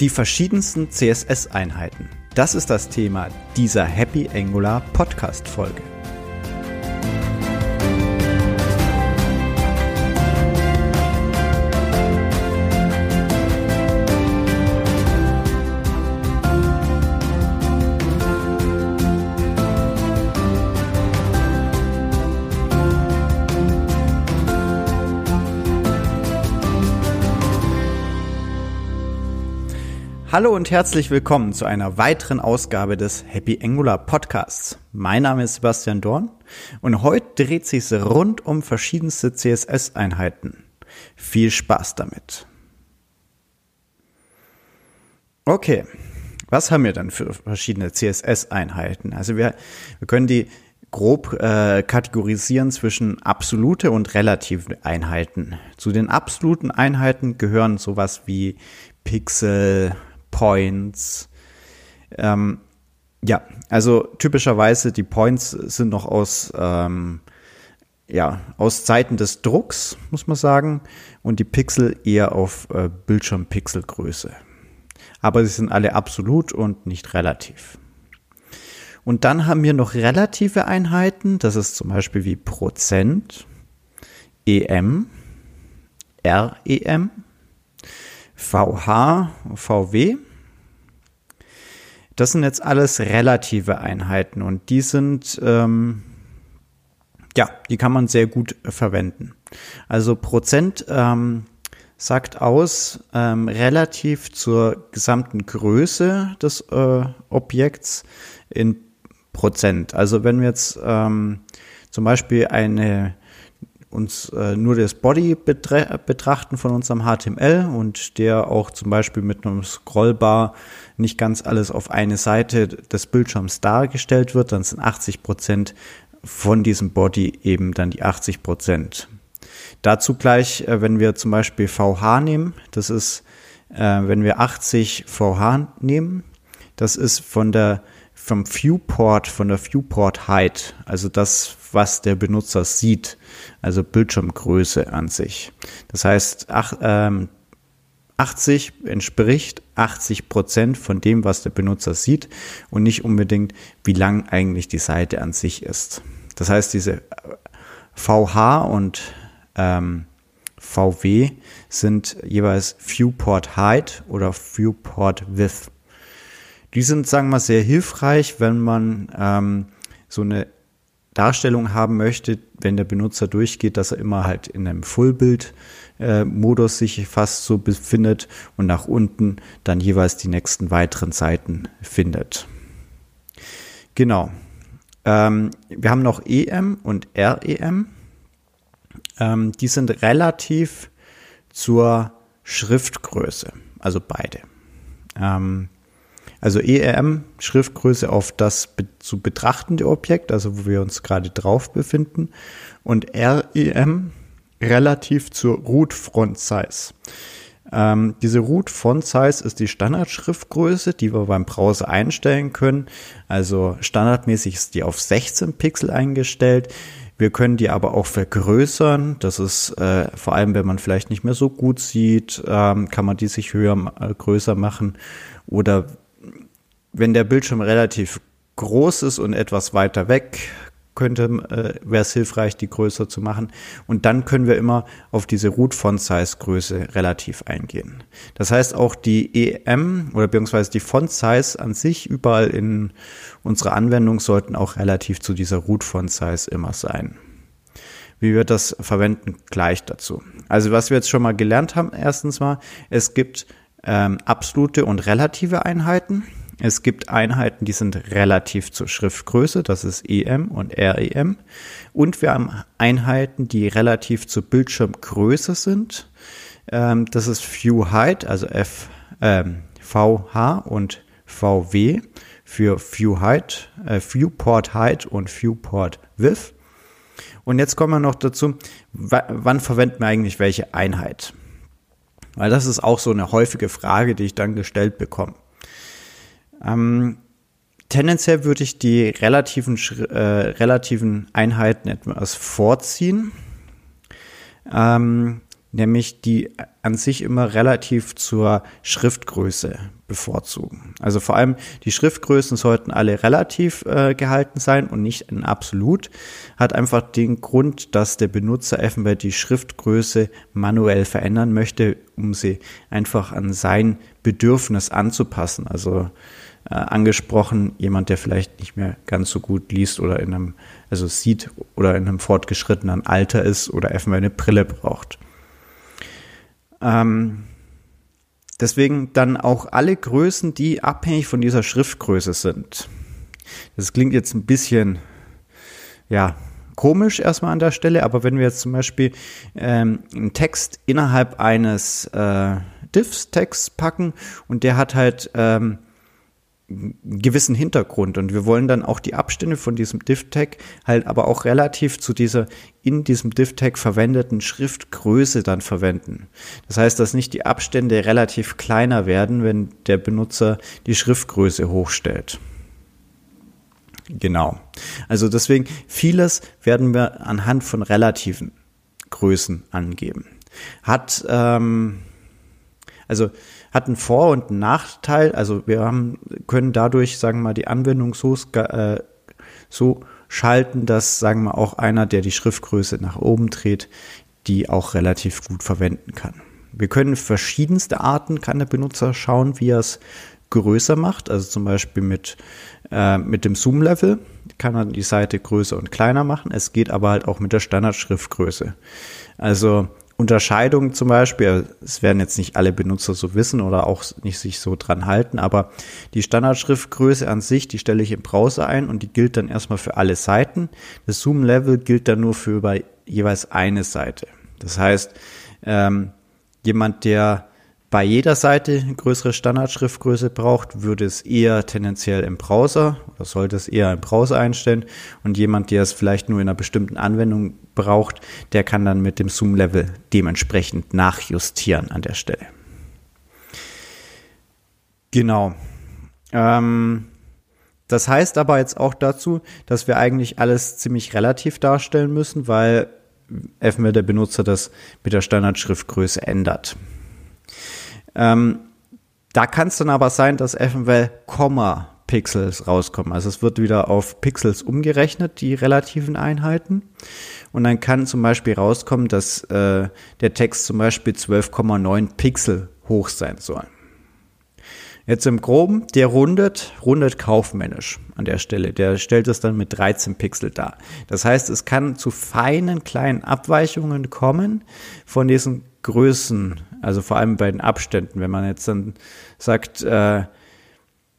Die verschiedensten CSS-Einheiten. Das ist das Thema dieser Happy Angular Podcast-Folge. Hallo und herzlich willkommen zu einer weiteren Ausgabe des Happy Angular Podcasts. Mein Name ist Sebastian Dorn und heute dreht sich rund um verschiedenste CSS-Einheiten. Viel Spaß damit. Okay, was haben wir dann für verschiedene CSS-Einheiten? Also wir, wir können die grob äh, kategorisieren zwischen absolute und relative Einheiten. Zu den absoluten Einheiten gehören sowas wie Pixel, Points. Ähm, ja, also typischerweise die Points sind noch aus, ähm, ja, aus Zeiten des Drucks, muss man sagen, und die Pixel eher auf äh, Bildschirmpixelgröße. Aber sie sind alle absolut und nicht relativ. Und dann haben wir noch relative Einheiten, das ist zum Beispiel wie Prozent, EM, REM, VH, VW. Das sind jetzt alles relative Einheiten und die sind, ähm, ja, die kann man sehr gut verwenden. Also Prozent ähm, sagt aus ähm, relativ zur gesamten Größe des äh, Objekts in Prozent. Also wenn wir jetzt ähm, zum Beispiel eine uns äh, nur das Body betrachten von unserem HTML und der auch zum Beispiel mit einem Scrollbar nicht ganz alles auf eine Seite des Bildschirms dargestellt wird, dann sind 80 Prozent von diesem Body eben dann die 80 Prozent. Dazu gleich, äh, wenn wir zum Beispiel VH nehmen, das ist, äh, wenn wir 80 VH nehmen, das ist von der vom Viewport, von der Viewport Height, also das, was der Benutzer sieht, also Bildschirmgröße an sich. Das heißt, ach, ähm, 80 entspricht 80 Prozent von dem, was der Benutzer sieht und nicht unbedingt, wie lang eigentlich die Seite an sich ist. Das heißt, diese VH und ähm, VW sind jeweils Viewport Height oder Viewport Width. Die sind, sagen wir mal, sehr hilfreich, wenn man ähm, so eine Darstellung haben möchte, wenn der Benutzer durchgeht, dass er immer halt in einem Fullbild-Modus äh, sich fast so befindet und nach unten dann jeweils die nächsten weiteren Seiten findet. Genau. Ähm, wir haben noch EM und REM. Ähm, die sind relativ zur Schriftgröße, also beide. Ähm, also ERM, Schriftgröße auf das zu betrachtende Objekt, also wo wir uns gerade drauf befinden. Und REM relativ zur Root Font Size. Ähm, diese Root Font Size ist die Standardschriftgröße, die wir beim Browser einstellen können. Also standardmäßig ist die auf 16 Pixel eingestellt. Wir können die aber auch vergrößern. Das ist äh, vor allem, wenn man vielleicht nicht mehr so gut sieht, ähm, kann man die sich höher, äh, größer machen. Oder wenn der Bildschirm relativ groß ist und etwas weiter weg, könnte, äh, wäre es hilfreich, die größer zu machen. Und dann können wir immer auf diese Root Font Size Größe relativ eingehen. Das heißt, auch die EM oder beziehungsweise die Font Size an sich überall in unserer Anwendung sollten auch relativ zu dieser Root Font Size immer sein. Wie wir das verwenden, gleich dazu. Also was wir jetzt schon mal gelernt haben, erstens mal, es gibt ähm, absolute und relative Einheiten. Es gibt Einheiten, die sind relativ zur Schriftgröße, das ist EM und REM. Und wir haben Einheiten, die relativ zur Bildschirmgröße sind. Ähm, das ist View Height, also F, ähm, VH und VW für View Height, äh, Viewport Height und Viewport Width. Und jetzt kommen wir noch dazu, wann verwenden wir eigentlich welche Einheit? Weil das ist auch so eine häufige Frage, die ich dann gestellt bekomme. Ähm, tendenziell würde ich die relativen, äh, relativen Einheiten etwas vorziehen. Ähm, nämlich die an sich immer relativ zur Schriftgröße bevorzugen. Also vor allem die Schriftgrößen sollten alle relativ äh, gehalten sein und nicht in absolut. Hat einfach den Grund, dass der Benutzer eventuell die Schriftgröße manuell verändern möchte, um sie einfach an sein Bedürfnis anzupassen. Also äh, angesprochen, jemand, der vielleicht nicht mehr ganz so gut liest oder in einem, also sieht oder in einem fortgeschrittenen Alter ist oder eventuell eine Brille braucht. Ähm, deswegen dann auch alle Größen, die abhängig von dieser Schriftgröße sind. Das klingt jetzt ein bisschen, ja, komisch erstmal an der Stelle, aber wenn wir jetzt zum Beispiel ähm, einen Text innerhalb eines äh, Diffs-Texts packen und der hat halt ähm, gewissen Hintergrund und wir wollen dann auch die Abstände von diesem Div-Tag halt aber auch relativ zu dieser in diesem Div-Tag verwendeten Schriftgröße dann verwenden. Das heißt, dass nicht die Abstände relativ kleiner werden, wenn der Benutzer die Schriftgröße hochstellt. Genau. Also deswegen vieles werden wir anhand von relativen Größen angeben. Hat ähm, also hat einen Vor- und einen Nachteil. Also wir haben, können dadurch, sagen wir mal, die Anwendung so, äh, so schalten, dass, sagen wir, auch einer, der die Schriftgröße nach oben dreht, die auch relativ gut verwenden kann. Wir können verschiedenste Arten, kann der Benutzer schauen, wie er es größer macht. Also zum Beispiel mit, äh, mit dem Zoom-Level kann er die Seite größer und kleiner machen. Es geht aber halt auch mit der Standardschriftgröße. Also Unterscheidung zum Beispiel, es werden jetzt nicht alle Benutzer so wissen oder auch nicht sich so dran halten, aber die Standardschriftgröße an sich, die stelle ich im Browser ein und die gilt dann erstmal für alle Seiten. Das Zoom-Level gilt dann nur für bei jeweils eine Seite. Das heißt, ähm, jemand, der bei jeder Seite eine größere Standardschriftgröße braucht, würde es eher tendenziell im Browser oder sollte es eher im Browser einstellen. Und jemand, der es vielleicht nur in einer bestimmten Anwendung braucht, der kann dann mit dem Zoom-Level dementsprechend nachjustieren an der Stelle. Genau. Ähm, das heißt aber jetzt auch dazu, dass wir eigentlich alles ziemlich relativ darstellen müssen, weil eventuell der Benutzer das mit der Standardschriftgröße ändert. Ähm, da kann es dann aber sein, dass eventuell Komma Pixels rauskommen. Also es wird wieder auf Pixels umgerechnet, die relativen Einheiten. Und dann kann zum Beispiel rauskommen, dass äh, der Text zum Beispiel 12,9 Pixel hoch sein soll. Jetzt im Groben, der rundet, rundet kaufmännisch an der Stelle. Der stellt es dann mit 13 Pixel dar. Das heißt, es kann zu feinen kleinen Abweichungen kommen von diesen Größen, also vor allem bei den Abständen. Wenn man jetzt dann sagt, äh,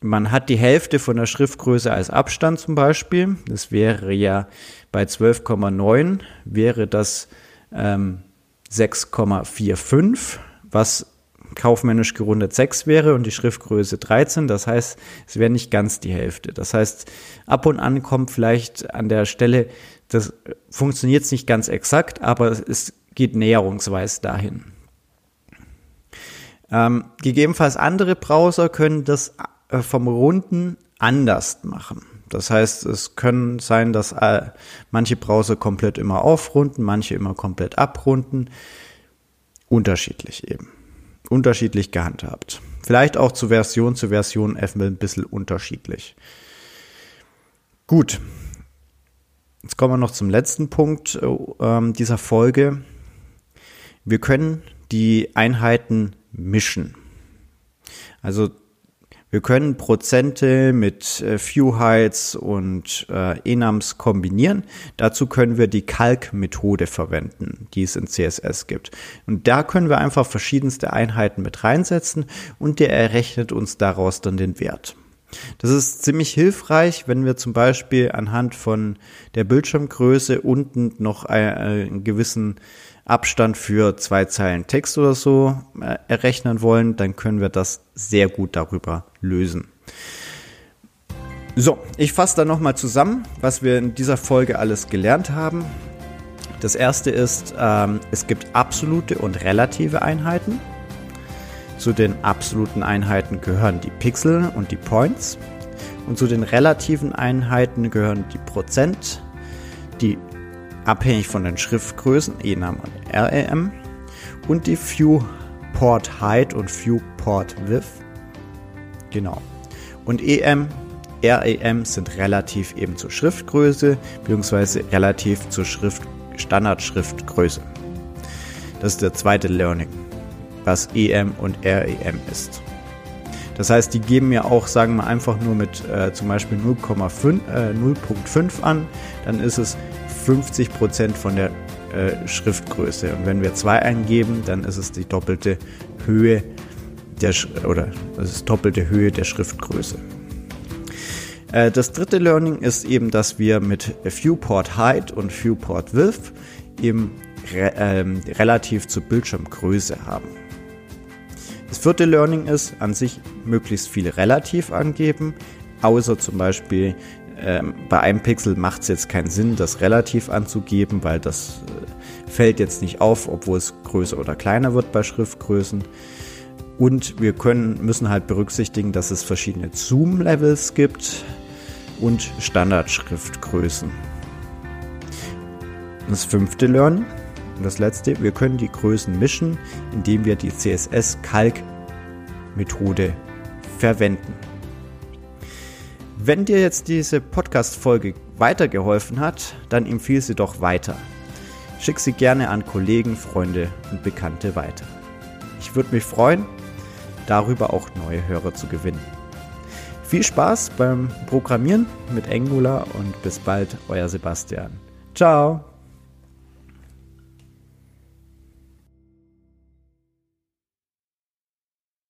man hat die Hälfte von der Schriftgröße als Abstand zum Beispiel, das wäre ja bei 12,9 wäre das ähm, 6,45, was kaufmännisch gerundet 6 wäre und die Schriftgröße 13. Das heißt, es wäre nicht ganz die Hälfte. Das heißt, ab und an kommt vielleicht an der Stelle, das funktioniert nicht ganz exakt, aber es geht näherungsweise dahin. Ähm, gegebenenfalls andere Browser können das vom Runden anders machen. Das heißt, es können sein, dass äh, manche Browser komplett immer aufrunden, manche immer komplett abrunden. Unterschiedlich eben. Unterschiedlich gehandhabt. Vielleicht auch zu Version zu Version ein bisschen unterschiedlich. Gut. Jetzt kommen wir noch zum letzten Punkt äh, dieser Folge. Wir können die Einheiten mischen. Also wir können Prozente mit äh, Few Heights und äh, Enums kombinieren. Dazu können wir die Calc-Methode verwenden, die es in CSS gibt. Und da können wir einfach verschiedenste Einheiten mit reinsetzen und der errechnet uns daraus dann den Wert. Das ist ziemlich hilfreich, wenn wir zum Beispiel anhand von der Bildschirmgröße unten noch einen gewissen Abstand für zwei Zeilen Text oder so äh, errechnen wollen, dann können wir das sehr gut darüber lösen. So, ich fasse dann nochmal zusammen, was wir in dieser Folge alles gelernt haben. Das erste ist, ähm, es gibt absolute und relative Einheiten. Zu den absoluten Einheiten gehören die Pixel und die Points. Und zu den relativen Einheiten gehören die Prozent, die abhängig von den Schriftgrößen ENAM und RAM. und die Viewport Height und Viewport Width. Genau. Und EM, REM sind relativ eben zur Schriftgröße bzw. relativ zur Schrift, Standardschriftgröße. Das ist der zweite Learning, was EM und REM ist. Das heißt, die geben mir auch, sagen wir einfach nur mit äh, zum Beispiel 0,5 äh, 0.5 an, dann ist es 50% von der äh, Schriftgröße. Und wenn wir 2 eingeben, dann ist es die doppelte Höhe der oder das ist doppelte Höhe der Schriftgröße. Äh, das dritte Learning ist eben, dass wir mit Viewport Height und Viewport Width eben re ähm, relativ zur Bildschirmgröße haben. Das vierte Learning ist an sich möglichst viel relativ angeben, außer zum Beispiel ähm, bei einem Pixel macht es jetzt keinen Sinn, das relativ anzugeben, weil das äh, fällt jetzt nicht auf, obwohl es größer oder kleiner wird bei Schriftgrößen. Und wir können, müssen halt berücksichtigen, dass es verschiedene Zoom-Levels gibt und Standardschriftgrößen. Das fünfte Learning und das letzte, wir können die Größen mischen, indem wir die CSS-Calc-Methode verwenden. Wenn dir jetzt diese Podcast-Folge weitergeholfen hat, dann empfiehl sie doch weiter. Schick sie gerne an Kollegen, Freunde und Bekannte weiter. Ich würde mich freuen, darüber auch neue Hörer zu gewinnen. Viel Spaß beim Programmieren mit Angular und bis bald, euer Sebastian. Ciao!